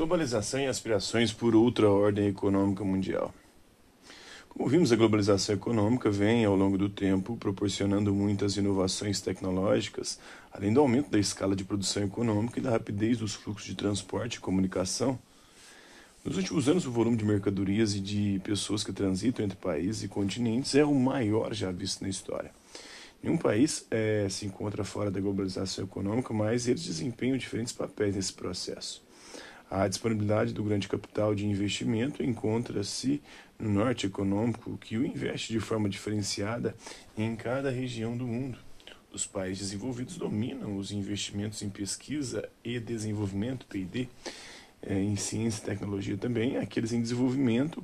Globalização e aspirações por outra ordem econômica mundial. Como vimos, a globalização econômica vem, ao longo do tempo, proporcionando muitas inovações tecnológicas, além do aumento da escala de produção econômica e da rapidez dos fluxos de transporte e comunicação. Nos últimos anos, o volume de mercadorias e de pessoas que transitam entre países e continentes é o maior já visto na história. Nenhum país é, se encontra fora da globalização econômica, mas eles desempenham diferentes papéis nesse processo. A disponibilidade do grande capital de investimento encontra-se no norte econômico, que o investe de forma diferenciada em cada região do mundo. Os países desenvolvidos dominam os investimentos em pesquisa e desenvolvimento, P&D, eh, em ciência e tecnologia também. Aqueles em desenvolvimento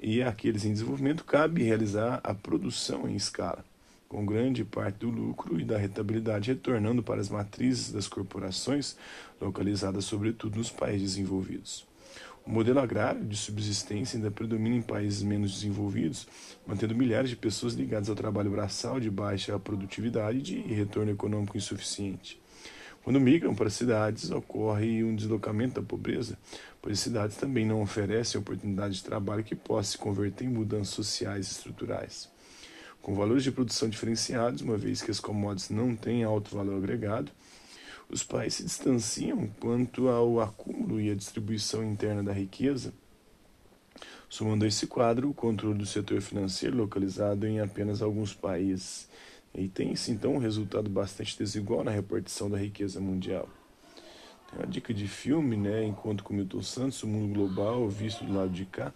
e aqueles em desenvolvimento cabe realizar a produção em escala com grande parte do lucro e da rentabilidade retornando para as matrizes das corporações, localizadas sobretudo nos países desenvolvidos. O modelo agrário de subsistência ainda predomina em países menos desenvolvidos, mantendo milhares de pessoas ligadas ao trabalho braçal de baixa produtividade e de retorno econômico insuficiente. Quando migram para cidades, ocorre um deslocamento da pobreza, pois as cidades também não oferecem oportunidades de trabalho que possam se converter em mudanças sociais e estruturais com valores de produção diferenciados, uma vez que as commodities não têm alto valor agregado, os países se distanciam quanto ao acúmulo e à distribuição interna da riqueza, somando a esse quadro o controle do setor financeiro localizado em apenas alguns países. E tem-se então um resultado bastante desigual na repartição da riqueza mundial. Tem uma dica de filme, né? Enquanto com Milton Santos, o mundo global, visto do lado de cá,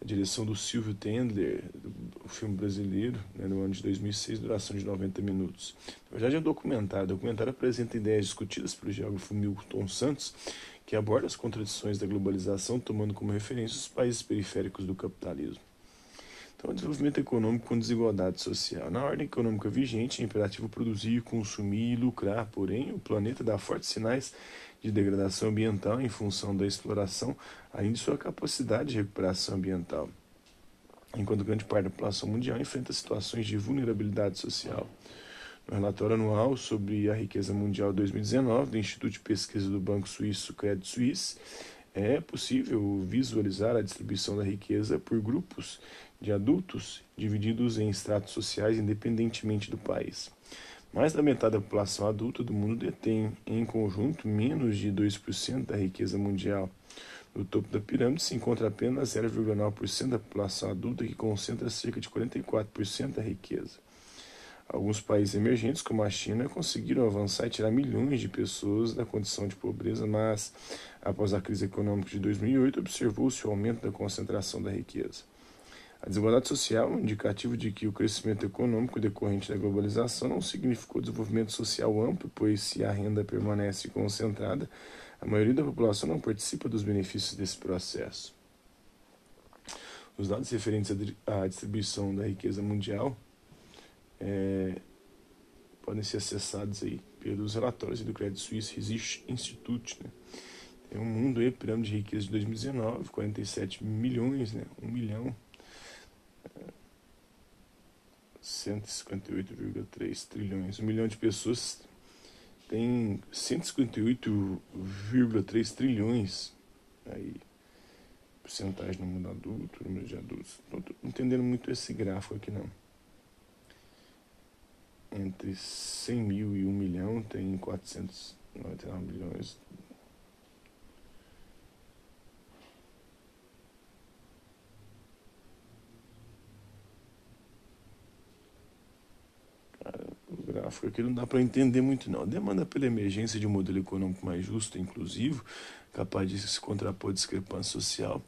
a direção do Silvio Tendler, o filme brasileiro, né, no ano de 2006, duração de 90 minutos. Na verdade, é um documentário. O documentário apresenta ideias discutidas pelo geógrafo Milton Santos, que aborda as contradições da globalização, tomando como referência os países periféricos do capitalismo. Então, o desenvolvimento econômico com desigualdade social. Na ordem econômica vigente, é imperativo produzir, consumir e lucrar, porém, o planeta dá fortes sinais de degradação ambiental em função da exploração, além de sua capacidade de recuperação ambiental, enquanto grande parte da população mundial enfrenta situações de vulnerabilidade social. No relatório anual sobre a riqueza mundial 2019 do Instituto de Pesquisa do Banco Suíço Credit Suisse, é possível visualizar a distribuição da riqueza por grupos de adultos divididos em estratos sociais independentemente do país. Mais da metade da população adulta do mundo detém, em conjunto, menos de 2% da riqueza mundial. No topo da pirâmide se encontra apenas 0,9% da população adulta, que concentra cerca de 44% da riqueza. Alguns países emergentes, como a China, conseguiram avançar e tirar milhões de pessoas da condição de pobreza, mas, após a crise econômica de 2008, observou-se o aumento da concentração da riqueza. A desigualdade social é um indicativo de que o crescimento econômico decorrente da globalização não significou desenvolvimento social amplo, pois se a renda permanece concentrada, a maioria da população não participa dos benefícios desse processo. Os dados referentes à distribuição da riqueza mundial é, podem ser acessados aí pelos relatórios do Credit Suisse Research Institute. Né? Tem um mundo aí, pirâmide de riqueza de 2019, 47 milhões, né? 1 milhão 158,3 trilhões. Um milhão de pessoas tem 158,3 trilhões aí porcentagem no mundo adulto, número de adultos. Não estou entendendo muito esse gráfico aqui não. Entre 100 mil e 1 milhão tem 499 milhões África, que não dá para entender muito não. Demanda pela emergência de um modelo econômico mais justo e inclusivo, capaz de se contrapor à discrepância social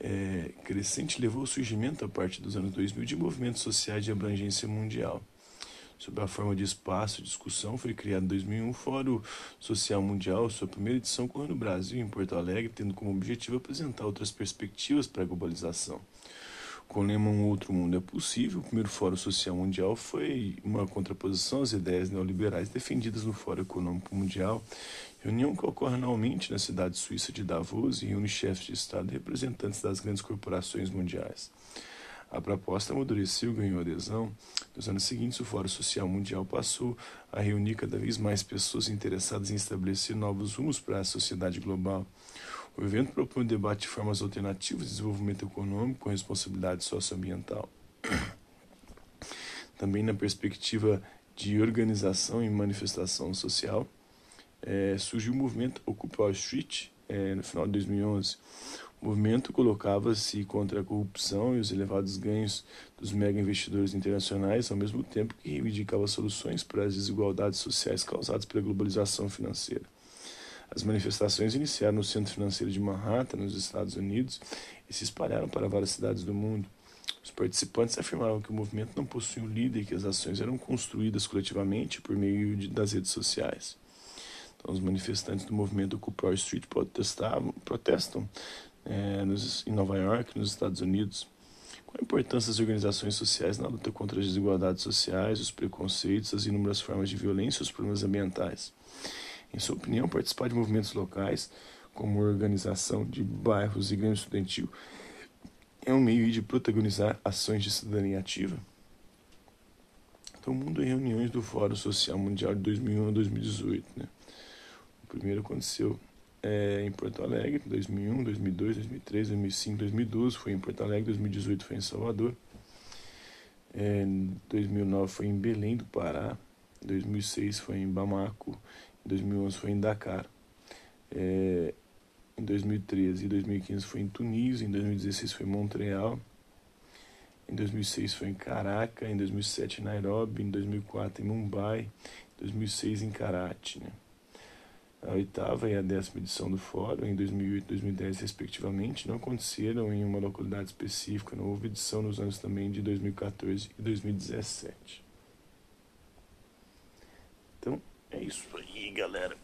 é, crescente, levou ao surgimento, a partir dos anos 2000, de movimentos sociais de abrangência mundial. Sob a forma de espaço de discussão, foi criado em 2001 o Fórum Social Mundial, sua primeira edição ocorreu no Brasil, em Porto Alegre, tendo como objetivo apresentar outras perspectivas para a globalização com o lema Um Outro Mundo é Possível, o primeiro Fórum Social Mundial foi uma contraposição às ideias neoliberais defendidas no Fórum Econômico Mundial, reunião que ocorre anualmente na cidade suíça de Davos e reúne chefes de Estado e representantes das grandes corporações mundiais. A proposta amadureceu e ganhou adesão. Nos anos seguintes, o Fórum Social Mundial passou a reunir cada vez mais pessoas interessadas em estabelecer novos rumos para a sociedade global. O evento propõe um debate de formas alternativas de desenvolvimento econômico com responsabilidade socioambiental. Também na perspectiva de organização e manifestação social, é, surgiu o movimento Occupy Wall Street é, no final de 2011. O movimento colocava-se contra a corrupção e os elevados ganhos dos mega investidores internacionais, ao mesmo tempo que reivindicava soluções para as desigualdades sociais causadas pela globalização financeira. As manifestações iniciaram no centro financeiro de Manhattan, nos Estados Unidos, e se espalharam para várias cidades do mundo. Os participantes afirmavam que o movimento não possuía um líder e que as ações eram construídas coletivamente por meio de, das redes sociais. Então, os manifestantes do movimento Occupy Street protestam é, nos, em Nova York, nos Estados Unidos. Qual a importância das organizações sociais na luta contra as desigualdades sociais, os preconceitos, as inúmeras formas de violência e os problemas ambientais? Em sua opinião, participar de movimentos locais, como organização de bairros e grêmio estudantil, é um meio de protagonizar ações de cidadania ativa? Então, o mundo em reuniões do Fórum Social Mundial de 2001 a 2018. Né? O primeiro aconteceu é, em Porto Alegre, 2001, 2002, 2003, 2005, 2012 foi em Porto Alegre, 2018 foi em Salvador, é, 2009 foi em Belém do Pará, 2006 foi em Bamako, em 2011 foi em Dakar, é, em 2013 e 2015 foi em Tunísia, em 2016 foi em Montreal, em 2006 foi em Caracas, em 2007 em Nairobi, em 2004 em Mumbai, em 2006 em Karachi, né? A oitava e a décima edição do fórum, em 2008 e 2010, respectivamente, não aconteceram em uma localidade específica. Não houve edição nos anos também de 2014 e 2017. Então, é isso aí, galera.